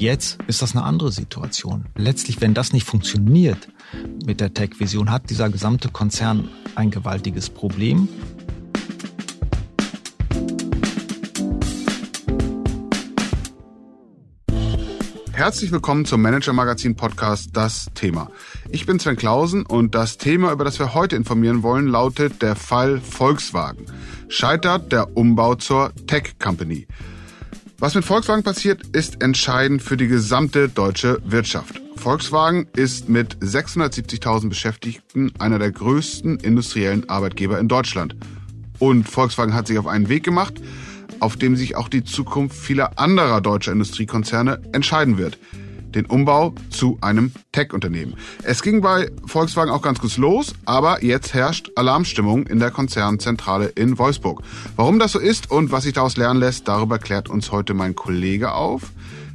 Jetzt ist das eine andere Situation. Letztlich, wenn das nicht funktioniert mit der Tech-Vision, hat dieser gesamte Konzern ein gewaltiges Problem. Herzlich willkommen zum Manager Magazin Podcast Das Thema. Ich bin Sven Klausen und das Thema, über das wir heute informieren wollen, lautet der Fall Volkswagen. Scheitert der Umbau zur Tech Company. Was mit Volkswagen passiert, ist entscheidend für die gesamte deutsche Wirtschaft. Volkswagen ist mit 670.000 Beschäftigten einer der größten industriellen Arbeitgeber in Deutschland. Und Volkswagen hat sich auf einen Weg gemacht, auf dem sich auch die Zukunft vieler anderer deutscher Industriekonzerne entscheiden wird. Den Umbau zu einem Tech-Unternehmen. Es ging bei Volkswagen auch ganz gut los, aber jetzt herrscht Alarmstimmung in der Konzernzentrale in Wolfsburg. Warum das so ist und was sich daraus lernen lässt, darüber klärt uns heute mein Kollege auf,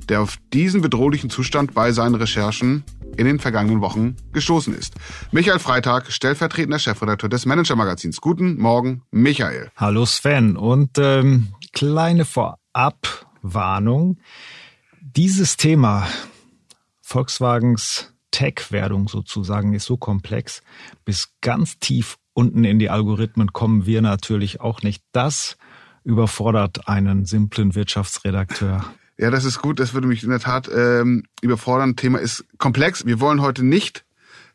der auf diesen bedrohlichen Zustand bei seinen Recherchen in den vergangenen Wochen gestoßen ist. Michael Freitag, stellvertretender Chefredakteur des Manager-Magazins. Guten Morgen, Michael. Hallo Sven und ähm, kleine Vorabwarnung. Dieses Thema Volkswagens Tech-Werdung sozusagen ist so komplex, bis ganz tief unten in die Algorithmen kommen wir natürlich auch nicht. Das überfordert einen simplen Wirtschaftsredakteur. Ja, das ist gut. Das würde mich in der Tat ähm, überfordern. Thema ist komplex. Wir wollen heute nicht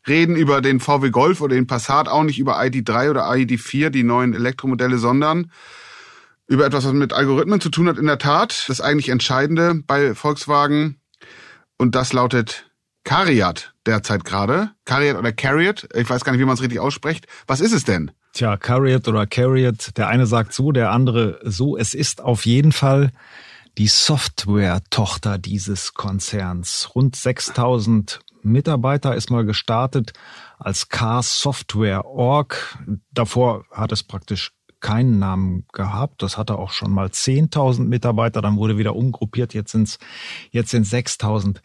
reden über den VW Golf oder den Passat, auch nicht über ID3 oder ID4, die neuen Elektromodelle, sondern über etwas, was mit Algorithmen zu tun hat. In der Tat, das eigentlich Entscheidende bei Volkswagen. Und das lautet Cariat derzeit gerade. Cariat oder Cariat. Ich weiß gar nicht, wie man es richtig ausspricht. Was ist es denn? Tja, Cariat oder Cariat. Der eine sagt so, der andere so. Es ist auf jeden Fall die Software-Tochter dieses Konzerns. Rund 6000 Mitarbeiter ist mal gestartet als Car Software Org. Davor hat es praktisch keinen Namen gehabt. Das hatte auch schon mal 10.000 Mitarbeiter, dann wurde wieder umgruppiert, jetzt sind es jetzt sind 6.000.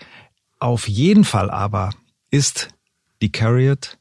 Auf jeden Fall aber ist die Carriot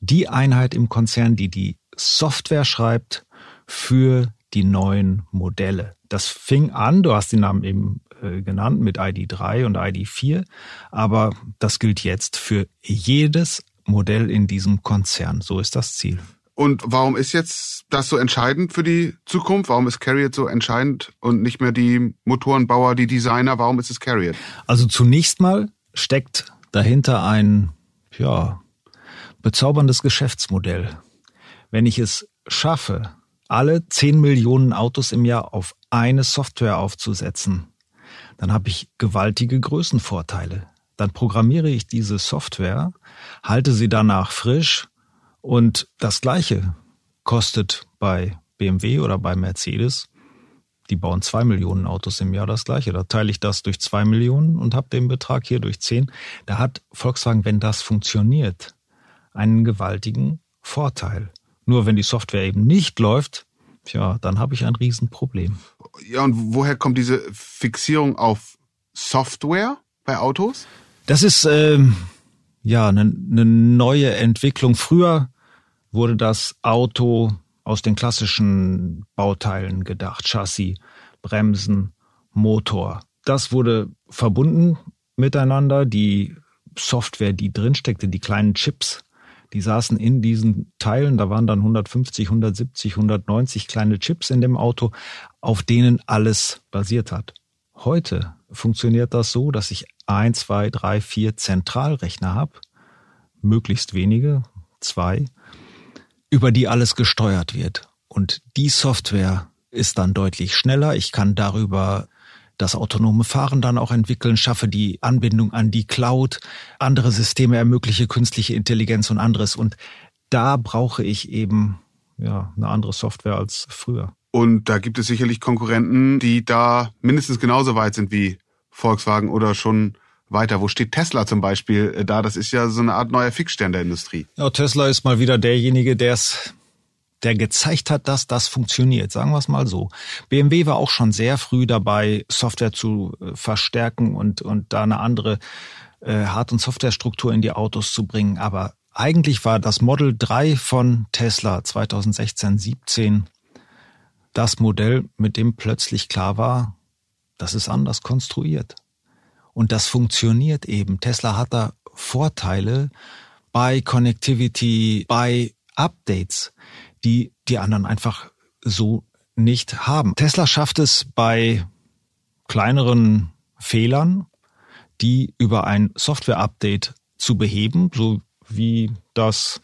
die Einheit im Konzern, die die Software schreibt für die neuen Modelle. Das fing an, du hast die Namen eben äh, genannt, mit ID3 und ID4, aber das gilt jetzt für jedes Modell in diesem Konzern. So ist das Ziel. Und warum ist jetzt das so entscheidend für die Zukunft? Warum ist Carriot so entscheidend und nicht mehr die Motorenbauer, die Designer? Warum ist es Carriot? Also zunächst mal steckt dahinter ein, ja, bezauberndes Geschäftsmodell. Wenn ich es schaffe, alle 10 Millionen Autos im Jahr auf eine Software aufzusetzen, dann habe ich gewaltige Größenvorteile. Dann programmiere ich diese Software, halte sie danach frisch und das Gleiche kostet bei BMW oder bei Mercedes. Die bauen zwei Millionen Autos im Jahr das Gleiche. Da teile ich das durch zwei Millionen und habe den Betrag hier durch zehn. Da hat Volkswagen, wenn das funktioniert, einen gewaltigen Vorteil. Nur wenn die Software eben nicht läuft, tja, dann habe ich ein Riesenproblem. Ja, und woher kommt diese Fixierung auf Software bei Autos? Das ist ähm, ja eine, eine neue Entwicklung. Früher wurde das Auto aus den klassischen Bauteilen gedacht. Chassis, Bremsen, Motor. Das wurde verbunden miteinander. Die Software, die drinsteckte, die kleinen Chips, die saßen in diesen Teilen, da waren dann 150, 170, 190 kleine Chips in dem Auto, auf denen alles basiert hat. Heute funktioniert das so, dass ich ein, zwei, drei, vier Zentralrechner habe, möglichst wenige, zwei, über die alles gesteuert wird. Und die Software ist dann deutlich schneller. Ich kann darüber das autonome Fahren dann auch entwickeln, schaffe die Anbindung an die Cloud, andere Systeme ermögliche künstliche Intelligenz und anderes. Und da brauche ich eben ja eine andere Software als früher. Und da gibt es sicherlich Konkurrenten, die da mindestens genauso weit sind wie Volkswagen oder schon weiter. Wo steht Tesla zum Beispiel äh, da? Das ist ja so eine Art neuer Fixstern der Industrie. Ja, Tesla ist mal wieder derjenige, der es der gezeigt hat, dass das funktioniert, sagen wir es mal so. BMW war auch schon sehr früh dabei, Software zu äh, verstärken und, und da eine andere äh, Hard- und Softwarestruktur in die Autos zu bringen. Aber eigentlich war das Model 3 von Tesla 2016, 17 das Modell, mit dem plötzlich klar war, das ist anders konstruiert. Und das funktioniert eben. Tesla hat da Vorteile bei Connectivity, bei Updates, die die anderen einfach so nicht haben. Tesla schafft es bei kleineren Fehlern, die über ein Software-Update zu beheben, so wie das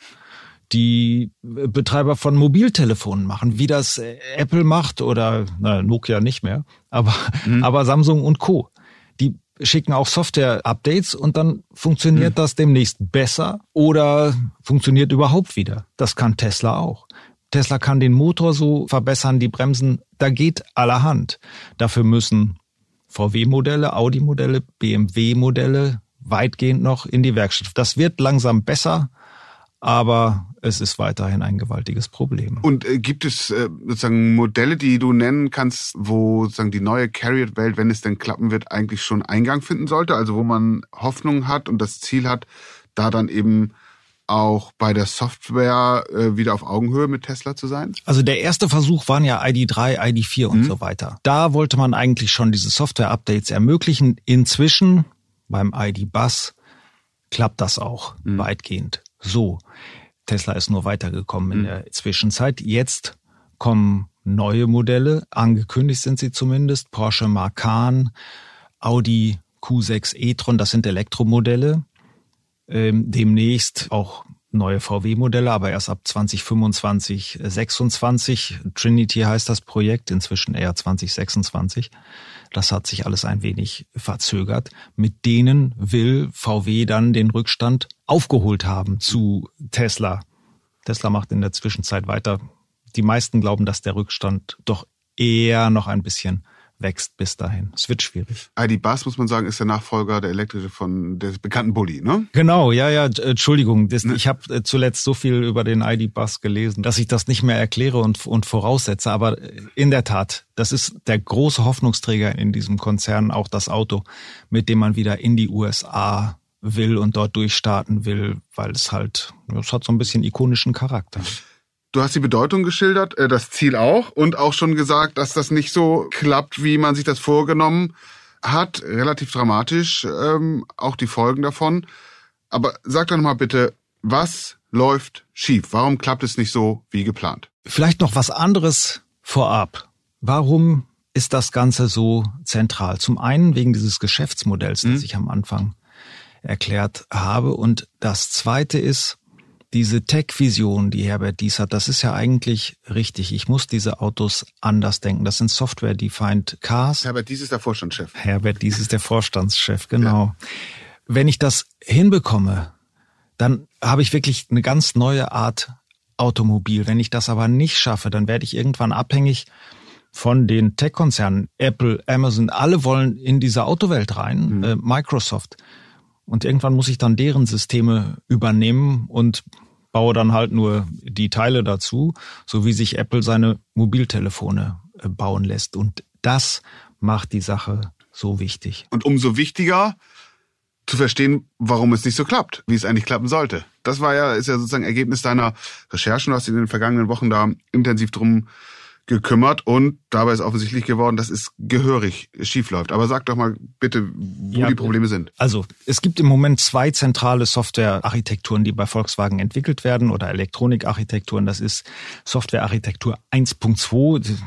die Betreiber von Mobiltelefonen machen, wie das Apple macht oder na, Nokia nicht mehr, aber, mhm. aber Samsung und Co. Schicken auch Software-Updates und dann funktioniert mhm. das demnächst besser oder funktioniert überhaupt wieder. Das kann Tesla auch. Tesla kann den Motor so verbessern, die Bremsen, da geht allerhand. Dafür müssen VW-Modelle, Audi-Modelle, BMW-Modelle weitgehend noch in die Werkstatt. Das wird langsam besser, aber es ist weiterhin ein gewaltiges Problem. Und äh, gibt es äh, sozusagen Modelle, die du nennen kannst, wo sozusagen die neue Carriot-Welt, wenn es denn klappen wird, eigentlich schon Eingang finden sollte? Also wo man Hoffnung hat und das Ziel hat, da dann eben auch bei der Software äh, wieder auf Augenhöhe mit Tesla zu sein? Also der erste Versuch waren ja ID3, ID4 und mhm. so weiter. Da wollte man eigentlich schon diese Software-Updates ermöglichen. Inzwischen beim ID-Bus klappt das auch mhm. weitgehend. So, Tesla ist nur weitergekommen in mhm. der Zwischenzeit. Jetzt kommen neue Modelle, angekündigt sind sie zumindest, Porsche Macan, Audi Q6 e-tron, das sind Elektromodelle. Ähm, demnächst auch neue VW-Modelle, aber erst ab 2025, 26. Trinity heißt das Projekt, inzwischen eher 2026. Das hat sich alles ein wenig verzögert. Mit denen will VW dann den Rückstand aufgeholt haben zu Tesla. Tesla macht in der Zwischenzeit weiter. Die meisten glauben, dass der Rückstand doch eher noch ein bisschen wächst bis dahin. Es wird schwierig. ID Bus, muss man sagen, ist der Nachfolger der elektrische von des bekannten Bulli, ne? Genau, ja, ja, Entschuldigung. Das, ne? Ich habe äh, zuletzt so viel über den ID Bus gelesen, dass ich das nicht mehr erkläre und, und voraussetze. Aber äh, in der Tat, das ist der große Hoffnungsträger in diesem Konzern, auch das Auto, mit dem man wieder in die USA will und dort durchstarten will, weil es halt, es hat so ein bisschen ikonischen Charakter. Du hast die Bedeutung geschildert, äh, das Ziel auch und auch schon gesagt, dass das nicht so klappt, wie man sich das vorgenommen hat. Relativ dramatisch, ähm, auch die Folgen davon. Aber sag doch mal bitte, was läuft schief? Warum klappt es nicht so wie geplant? Vielleicht noch was anderes vorab. Warum ist das Ganze so zentral? Zum einen wegen dieses Geschäftsmodells, das mhm. ich am Anfang erklärt habe. Und das zweite ist, diese Tech-Vision, die Herbert Dies hat, das ist ja eigentlich richtig. Ich muss diese Autos anders denken. Das sind Software-Defined Cars. Herbert Dies ist der Vorstandschef. Herbert Dies ist der Vorstandschef, genau. Ja. Wenn ich das hinbekomme, dann habe ich wirklich eine ganz neue Art Automobil. Wenn ich das aber nicht schaffe, dann werde ich irgendwann abhängig von den Tech-Konzernen. Apple, Amazon, alle wollen in diese Autowelt rein. Mhm. Äh, Microsoft. Und irgendwann muss ich dann deren Systeme übernehmen und baue dann halt nur die Teile dazu, so wie sich Apple seine Mobiltelefone äh, bauen lässt. Und das macht die Sache so wichtig. Und umso wichtiger zu verstehen, warum es nicht so klappt, wie es eigentlich klappen sollte. Das war ja, ist ja sozusagen Ergebnis deiner Recherchen. Hast in den vergangenen Wochen da intensiv drum gekümmert und dabei ist offensichtlich geworden, dass es gehörig schiefläuft. Aber sag doch mal bitte, wo ja, die Probleme sind. Also es gibt im Moment zwei zentrale Softwarearchitekturen, die bei Volkswagen entwickelt werden oder Elektronikarchitekturen. Das ist Softwarearchitektur 1.2.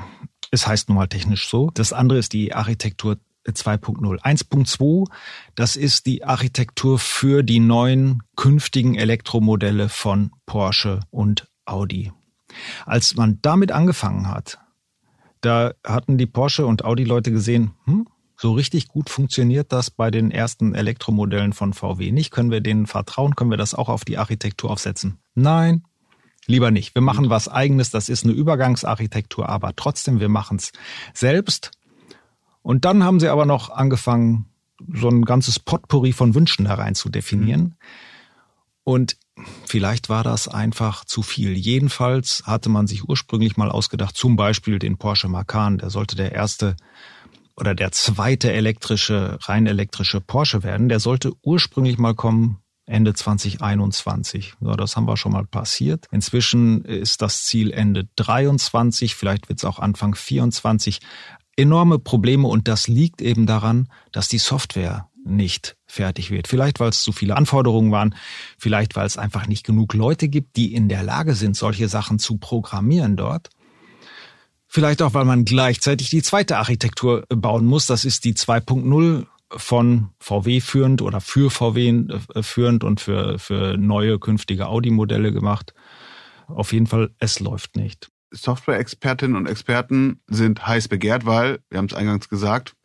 Es heißt nun mal technisch so. Das andere ist die Architektur 2.0. 1.2, das ist die Architektur für die neuen künftigen Elektromodelle von Porsche und Audi. Als man damit angefangen hat, da hatten die Porsche und Audi-Leute gesehen, hm, so richtig gut funktioniert das bei den ersten Elektromodellen von VW nicht. Können wir denen vertrauen? Können wir das auch auf die Architektur aufsetzen? Nein, lieber nicht. Wir machen was eigenes. Das ist eine Übergangsarchitektur, aber trotzdem, wir machen es selbst. Und dann haben sie aber noch angefangen, so ein ganzes Potpourri von Wünschen herein zu definieren. Mhm. Und vielleicht war das einfach zu viel. Jedenfalls hatte man sich ursprünglich mal ausgedacht, zum Beispiel den Porsche Macan, der sollte der erste oder der zweite elektrische, rein elektrische Porsche werden. Der sollte ursprünglich mal kommen Ende 2021. So, das haben wir schon mal passiert. Inzwischen ist das Ziel Ende 23, vielleicht wird es auch Anfang 24. Enorme Probleme und das liegt eben daran, dass die Software nicht fertig wird. Vielleicht, weil es zu viele Anforderungen waren, vielleicht, weil es einfach nicht genug Leute gibt, die in der Lage sind, solche Sachen zu programmieren dort. Vielleicht auch, weil man gleichzeitig die zweite Architektur bauen muss. Das ist die 2.0 von VW führend oder für VW äh, führend und für, für neue künftige Audi-Modelle gemacht. Auf jeden Fall, es läuft nicht. Software-Expertinnen und Experten sind heiß begehrt, weil, wir haben es eingangs gesagt,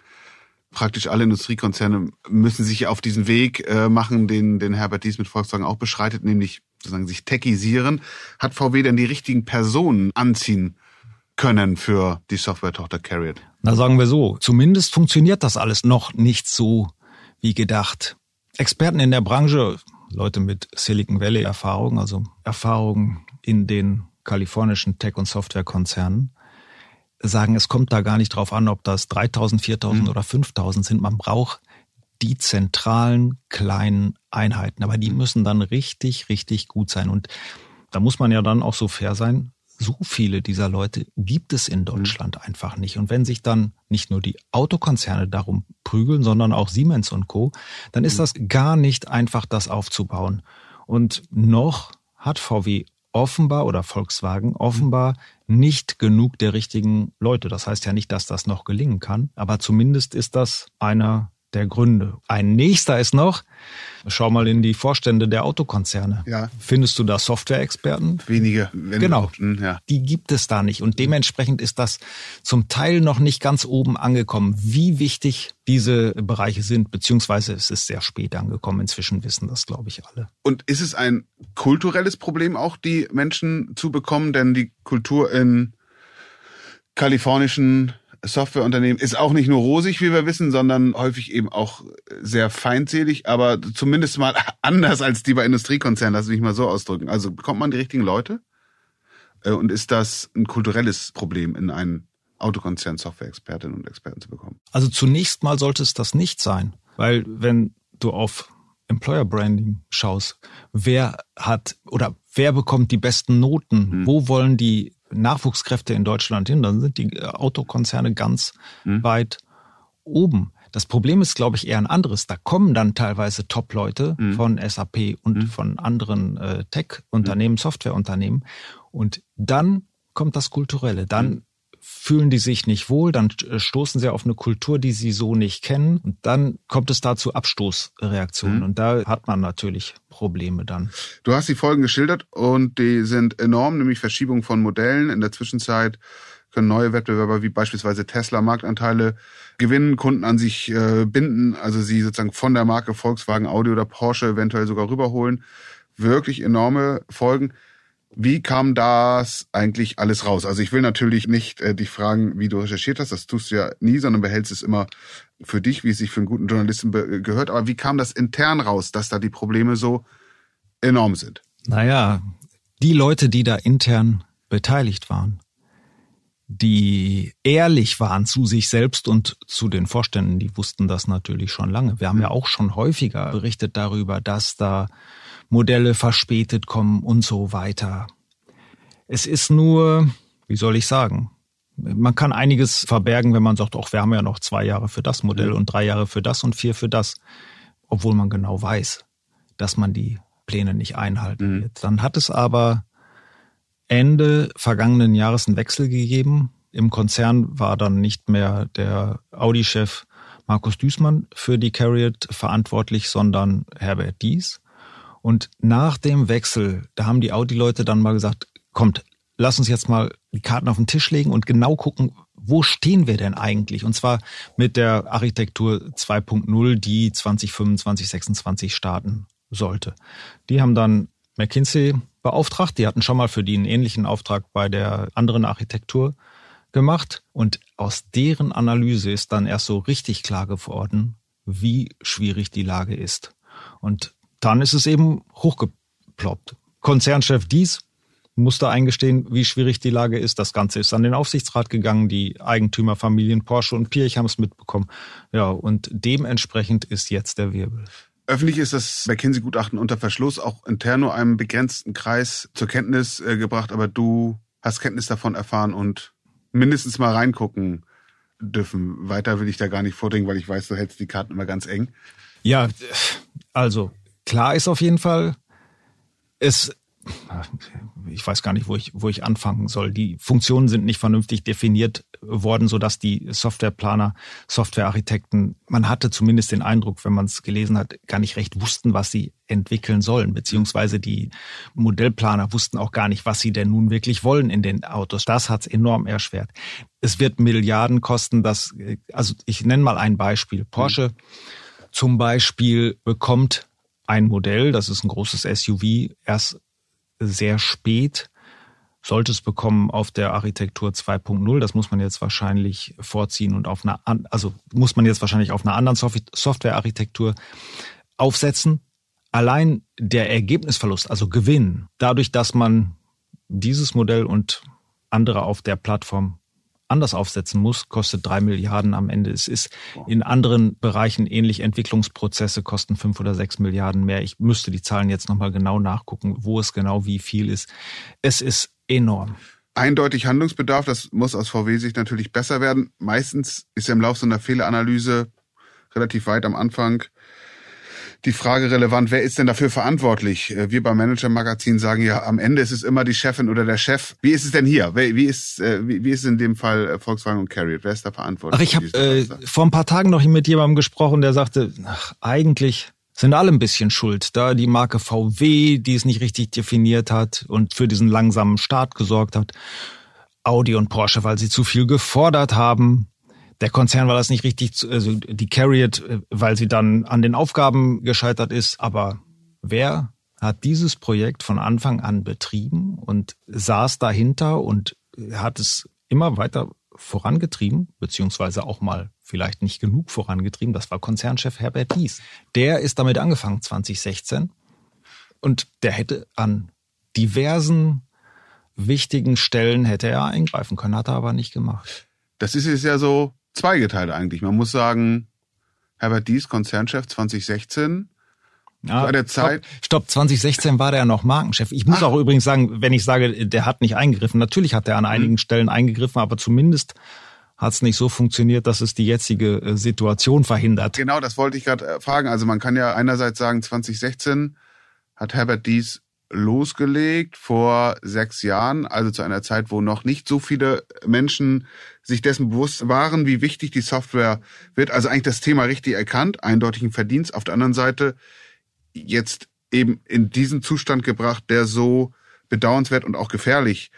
praktisch alle Industriekonzerne müssen sich auf diesen Weg äh, machen, den, den Herbert Dies mit Volkswagen auch beschreitet, nämlich sozusagen sich techisieren. Hat VW denn die richtigen Personen anziehen können für die Software-Tochter Carriot? Na, sagen wir so, zumindest funktioniert das alles noch nicht so wie gedacht. Experten in der Branche, Leute mit Silicon Valley Erfahrung, also Erfahrung in den kalifornischen Tech- und Softwarekonzernen, sagen, es kommt da gar nicht drauf an, ob das 3000, 4000 mhm. oder 5000 sind. Man braucht die zentralen kleinen Einheiten, aber die müssen dann richtig, richtig gut sein. Und da muss man ja dann auch so fair sein. So viele dieser Leute gibt es in Deutschland mhm. einfach nicht. Und wenn sich dann nicht nur die Autokonzerne darum prügeln, sondern auch Siemens und Co., dann ist mhm. das gar nicht einfach, das aufzubauen. Und noch hat VW offenbar oder Volkswagen offenbar nicht genug der richtigen Leute. Das heißt ja nicht, dass das noch gelingen kann, aber zumindest ist das einer der Gründe. Ein nächster ist noch, schau mal in die Vorstände der Autokonzerne. Ja. Findest du da Software-Experten? Wenige. Genau. Hm, ja. Die gibt es da nicht. Und dementsprechend ist das zum Teil noch nicht ganz oben angekommen, wie wichtig diese Bereiche sind, beziehungsweise es ist sehr spät angekommen. Inzwischen wissen das, glaube ich, alle. Und ist es ein kulturelles Problem auch, die Menschen zu bekommen? Denn die Kultur in kalifornischen Softwareunternehmen ist auch nicht nur rosig, wie wir wissen, sondern häufig eben auch sehr feindselig, aber zumindest mal anders als die bei Industriekonzernen, lass mich mal so ausdrücken. Also bekommt man die richtigen Leute? Äh, und ist das ein kulturelles Problem in einen Autokonzern Software-Expertinnen und Experten zu bekommen? Also zunächst mal sollte es das nicht sein, weil wenn du auf Employer Branding schaust, wer hat oder wer bekommt die besten Noten? Hm. Wo wollen die Nachwuchskräfte in Deutschland hin, dann sind die äh, Autokonzerne ganz mhm. weit oben. Das Problem ist, glaube ich, eher ein anderes. Da kommen dann teilweise Top-Leute mhm. von SAP und mhm. von anderen äh, Tech-Unternehmen, mhm. Softwareunternehmen. Und dann kommt das Kulturelle. Dann mhm fühlen die sich nicht wohl, dann äh, stoßen sie auf eine Kultur, die sie so nicht kennen und dann kommt es da zu Abstoßreaktionen mhm. und da hat man natürlich Probleme dann. Du hast die Folgen geschildert und die sind enorm, nämlich Verschiebung von Modellen. In der Zwischenzeit können neue Wettbewerber wie beispielsweise Tesla Marktanteile gewinnen, Kunden an sich äh, binden, also sie sozusagen von der Marke Volkswagen, Audi oder Porsche eventuell sogar rüberholen. Wirklich enorme Folgen. Wie kam das eigentlich alles raus? Also ich will natürlich nicht äh, dich fragen, wie du recherchiert hast, das tust du ja nie, sondern behältst es immer für dich, wie es sich für einen guten Journalisten gehört. Aber wie kam das intern raus, dass da die Probleme so enorm sind? Naja, die Leute, die da intern beteiligt waren, die ehrlich waren zu sich selbst und zu den Vorständen, die wussten das natürlich schon lange. Wir haben ja auch schon häufiger berichtet darüber, dass da Modelle verspätet kommen und so weiter. Es ist nur, wie soll ich sagen, man kann einiges verbergen, wenn man sagt, auch wir haben ja noch zwei Jahre für das Modell und drei Jahre für das und vier für das, obwohl man genau weiß, dass man die Pläne nicht einhalten mhm. wird. Dann hat es aber Ende vergangenen Jahres einen Wechsel gegeben. Im Konzern war dann nicht mehr der Audi-Chef Markus Düßmann für die Carriot verantwortlich, sondern Herbert Dies. Und nach dem Wechsel, da haben die Audi-Leute dann mal gesagt, kommt, lass uns jetzt mal die Karten auf den Tisch legen und genau gucken, wo stehen wir denn eigentlich? Und zwar mit der Architektur 2.0, die 2025, 26 starten sollte. Die haben dann McKinsey beauftragt. Die hatten schon mal für die einen ähnlichen Auftrag bei der anderen Architektur gemacht. Und aus deren Analyse ist dann erst so richtig klar geworden, wie schwierig die Lage ist. Und dann ist es eben hochgeploppt. Konzernchef Dies musste eingestehen, wie schwierig die Lage ist. Das Ganze ist an den Aufsichtsrat gegangen. Die Eigentümerfamilien Porsche und Pirch haben es mitbekommen. Ja, und dementsprechend ist jetzt der Wirbel. Öffentlich ist das McKinsey-Gutachten unter Verschluss auch intern nur einem begrenzten Kreis zur Kenntnis äh, gebracht, aber du hast Kenntnis davon erfahren und mindestens mal reingucken dürfen. Weiter will ich da gar nicht vordringen, weil ich weiß, du hältst die Karten immer ganz eng. Ja, also klar ist auf jeden Fall, es ich weiß gar nicht, wo ich, wo ich anfangen soll. Die Funktionen sind nicht vernünftig definiert worden, sodass die Softwareplaner, Softwarearchitekten, man hatte zumindest den Eindruck, wenn man es gelesen hat, gar nicht recht wussten, was sie entwickeln sollen, beziehungsweise die Modellplaner wussten auch gar nicht, was sie denn nun wirklich wollen in den Autos. Das hat es enorm erschwert. Es wird Milliarden kosten, das, also ich nenne mal ein Beispiel. Porsche zum Beispiel bekommt ein Modell, das ist ein großes SUV, erst sehr spät sollte es bekommen auf der Architektur 2.0. Das muss man jetzt wahrscheinlich vorziehen und auf einer, also muss man jetzt wahrscheinlich auf einer anderen Softwarearchitektur aufsetzen. Allein der Ergebnisverlust, also Gewinn, dadurch, dass man dieses Modell und andere auf der Plattform anders aufsetzen muss, kostet drei Milliarden am Ende. Es ist in anderen Bereichen ähnlich. Entwicklungsprozesse kosten fünf oder sechs Milliarden mehr. Ich müsste die Zahlen jetzt nochmal genau nachgucken, wo es genau wie viel ist. Es ist enorm. Eindeutig Handlungsbedarf, das muss aus VW-Sicht natürlich besser werden. Meistens ist ja im Laufe so einer Fehleranalyse relativ weit am Anfang die Frage relevant, wer ist denn dafür verantwortlich? Äh, wir beim Manager Magazin sagen ja, am Ende ist es immer die Chefin oder der Chef. Wie ist es denn hier? Wie ist, äh, wie ist es in dem Fall äh, Volkswagen und Carriot? Wer ist da verantwortlich? Ach, ich habe äh, vor ein paar Tagen noch mit jemandem gesprochen, der sagte, ach, eigentlich sind alle ein bisschen schuld. Da die Marke VW, die es nicht richtig definiert hat und für diesen langsamen Start gesorgt hat. Audi und Porsche, weil sie zu viel gefordert haben der Konzern war das nicht richtig, also die Carriot, äh, weil sie dann an den Aufgaben gescheitert ist. Aber wer hat dieses Projekt von Anfang an betrieben und saß dahinter und hat es immer weiter vorangetrieben, beziehungsweise auch mal vielleicht nicht genug vorangetrieben. Das war Konzernchef Herbert Dies. Der ist damit angefangen 2016 und der hätte an diversen wichtigen Stellen hätte er eingreifen können, hat er aber nicht gemacht. Das ist es ja so, zweigeteilt eigentlich. Man muss sagen, Herbert Dies, Konzernchef 2016, ja, bei der Zeit. Stopp, stopp, 2016 war der noch Markenchef. Ich muss Ach. auch übrigens sagen, wenn ich sage, der hat nicht eingegriffen, natürlich hat er an einigen mhm. Stellen eingegriffen, aber zumindest hat es nicht so funktioniert, dass es die jetzige äh, Situation verhindert. Genau, das wollte ich gerade äh, fragen. Also man kann ja einerseits sagen, 2016 hat Herbert Dies losgelegt vor sechs Jahren, also zu einer Zeit, wo noch nicht so viele Menschen sich dessen bewusst waren, wie wichtig die Software wird. Also eigentlich das Thema richtig erkannt, eindeutigen Verdienst. Auf der anderen Seite jetzt eben in diesen Zustand gebracht, der so bedauernswert und auch gefährlich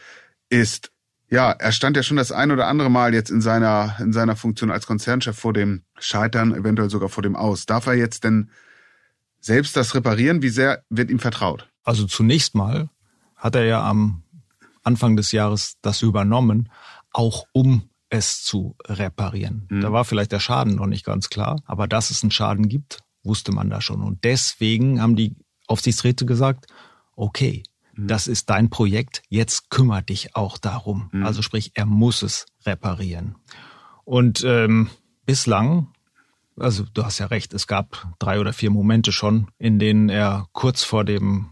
ist. Ja, er stand ja schon das ein oder andere Mal jetzt in seiner, in seiner Funktion als Konzernchef vor dem Scheitern, eventuell sogar vor dem Aus. Darf er jetzt denn selbst das reparieren? Wie sehr wird ihm vertraut? Also zunächst mal hat er ja am Anfang des Jahres das übernommen, auch um es zu reparieren. Mhm. Da war vielleicht der Schaden noch nicht ganz klar, aber dass es einen Schaden gibt, wusste man da schon. Und deswegen haben die Aufsichtsräte gesagt, okay, mhm. das ist dein Projekt, jetzt kümmere dich auch darum. Mhm. Also sprich, er muss es reparieren. Und ähm, bislang, also du hast ja recht, es gab drei oder vier Momente schon, in denen er kurz vor dem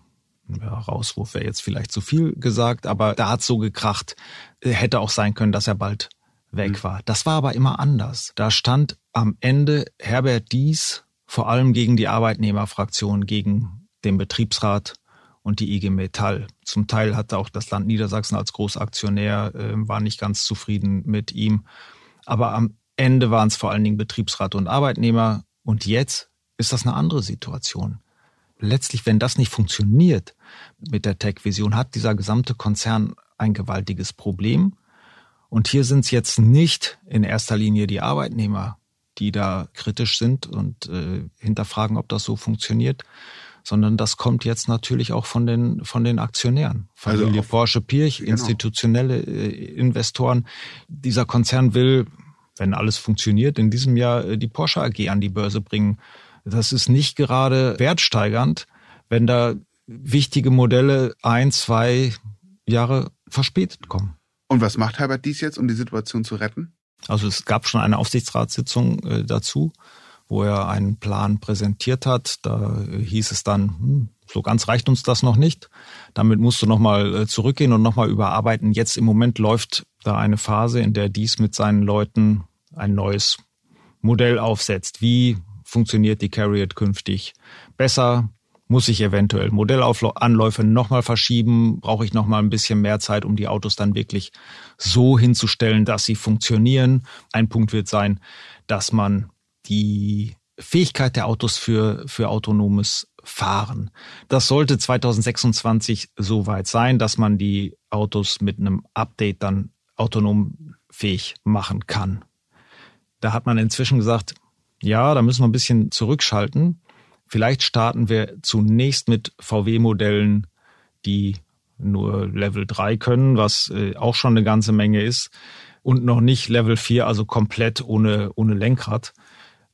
ja, Rauswurf wäre jetzt vielleicht zu viel gesagt, aber da hat so gekracht. Hätte auch sein können, dass er bald weg mhm. war. Das war aber immer anders. Da stand am Ende Herbert Dies vor allem gegen die Arbeitnehmerfraktion, gegen den Betriebsrat und die IG Metall. Zum Teil hatte auch das Land Niedersachsen als Großaktionär, äh, war nicht ganz zufrieden mit ihm. Aber am Ende waren es vor allen Dingen Betriebsrat und Arbeitnehmer. Und jetzt ist das eine andere Situation letztlich, wenn das nicht funktioniert mit der Tech-Vision, hat dieser gesamte Konzern ein gewaltiges Problem. Und hier sind es jetzt nicht in erster Linie die Arbeitnehmer, die da kritisch sind und äh, hinterfragen, ob das so funktioniert, sondern das kommt jetzt natürlich auch von den von den Aktionären. Also Familie also Porsche Pirch, genau. institutionelle äh, Investoren. Dieser Konzern will, wenn alles funktioniert, in diesem Jahr äh, die Porsche AG an die Börse bringen. Das ist nicht gerade wertsteigernd, wenn da wichtige Modelle ein, zwei Jahre verspätet kommen. Und was macht Herbert dies jetzt, um die Situation zu retten? Also es gab schon eine Aufsichtsratssitzung äh, dazu, wo er einen Plan präsentiert hat. Da äh, hieß es dann, hm, so ganz reicht uns das noch nicht. Damit musst du nochmal äh, zurückgehen und nochmal überarbeiten. Jetzt im Moment läuft da eine Phase, in der dies mit seinen Leuten ein neues Modell aufsetzt. Wie funktioniert die Carriot künftig besser? Muss ich eventuell Modellanläufe nochmal verschieben? Brauche ich nochmal ein bisschen mehr Zeit, um die Autos dann wirklich so hinzustellen, dass sie funktionieren? Ein Punkt wird sein, dass man die Fähigkeit der Autos für, für autonomes Fahren. Das sollte 2026 so weit sein, dass man die Autos mit einem Update dann autonom fähig machen kann. Da hat man inzwischen gesagt, ja, da müssen wir ein bisschen zurückschalten. Vielleicht starten wir zunächst mit VW-Modellen, die nur Level 3 können, was äh, auch schon eine ganze Menge ist, und noch nicht Level 4, also komplett ohne, ohne Lenkrad.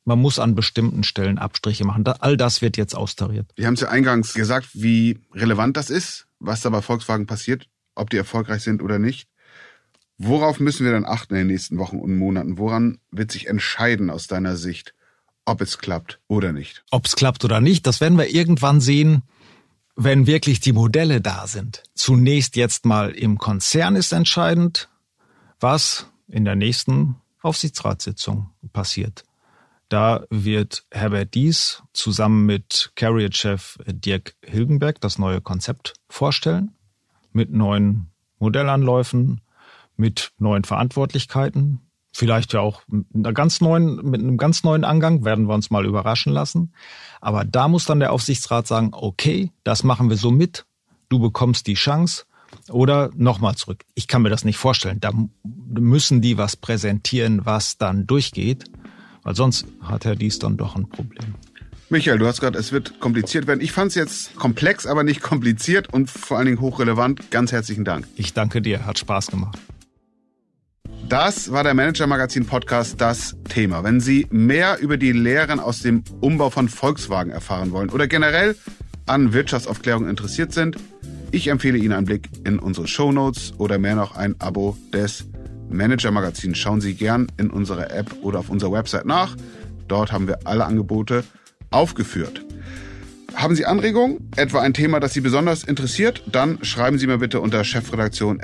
Man muss an bestimmten Stellen Abstriche machen. all das wird jetzt austariert. Wir haben es ja eingangs gesagt, wie relevant das ist, was da bei Volkswagen passiert, ob die erfolgreich sind oder nicht. Worauf müssen wir dann achten in den nächsten Wochen und Monaten? Woran wird sich entscheiden aus deiner Sicht, ob es klappt oder nicht? Ob es klappt oder nicht, das werden wir irgendwann sehen, wenn wirklich die Modelle da sind. Zunächst jetzt mal im Konzern ist entscheidend, was in der nächsten Aufsichtsratssitzung passiert. Da wird Herbert Dies zusammen mit Carrier-Chef Dirk Hilgenberg das neue Konzept vorstellen mit neuen Modellanläufen, mit neuen Verantwortlichkeiten, vielleicht ja auch mit, einer ganz neuen, mit einem ganz neuen Angang, werden wir uns mal überraschen lassen. Aber da muss dann der Aufsichtsrat sagen, okay, das machen wir so mit, du bekommst die Chance. Oder nochmal zurück. Ich kann mir das nicht vorstellen. Da müssen die was präsentieren, was dann durchgeht, weil sonst hat Herr Dies dann doch ein Problem. Michael, du hast gerade, es wird kompliziert werden. Ich fand es jetzt komplex, aber nicht kompliziert und vor allen Dingen hochrelevant. Ganz herzlichen Dank. Ich danke dir, hat Spaß gemacht. Das war der Manager Magazin Podcast Das Thema. Wenn Sie mehr über die Lehren aus dem Umbau von Volkswagen erfahren wollen oder generell an Wirtschaftsaufklärung interessiert sind, ich empfehle Ihnen einen Blick in unsere Show Notes oder mehr noch ein Abo des Manager Magazins. Schauen Sie gern in unserer App oder auf unserer Website nach. Dort haben wir alle Angebote aufgeführt. Haben Sie Anregungen, etwa ein Thema, das Sie besonders interessiert, dann schreiben Sie mir bitte unter chefredaktion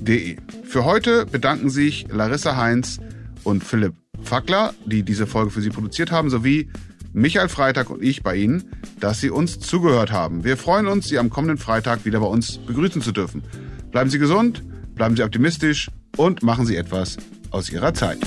www.ftf.de. Für heute bedanken sich Larissa Heinz und Philipp Fackler, die diese Folge für Sie produziert haben, sowie Michael Freitag und ich bei Ihnen, dass Sie uns zugehört haben. Wir freuen uns, Sie am kommenden Freitag wieder bei uns begrüßen zu dürfen. Bleiben Sie gesund, bleiben Sie optimistisch und machen Sie etwas aus Ihrer Zeit.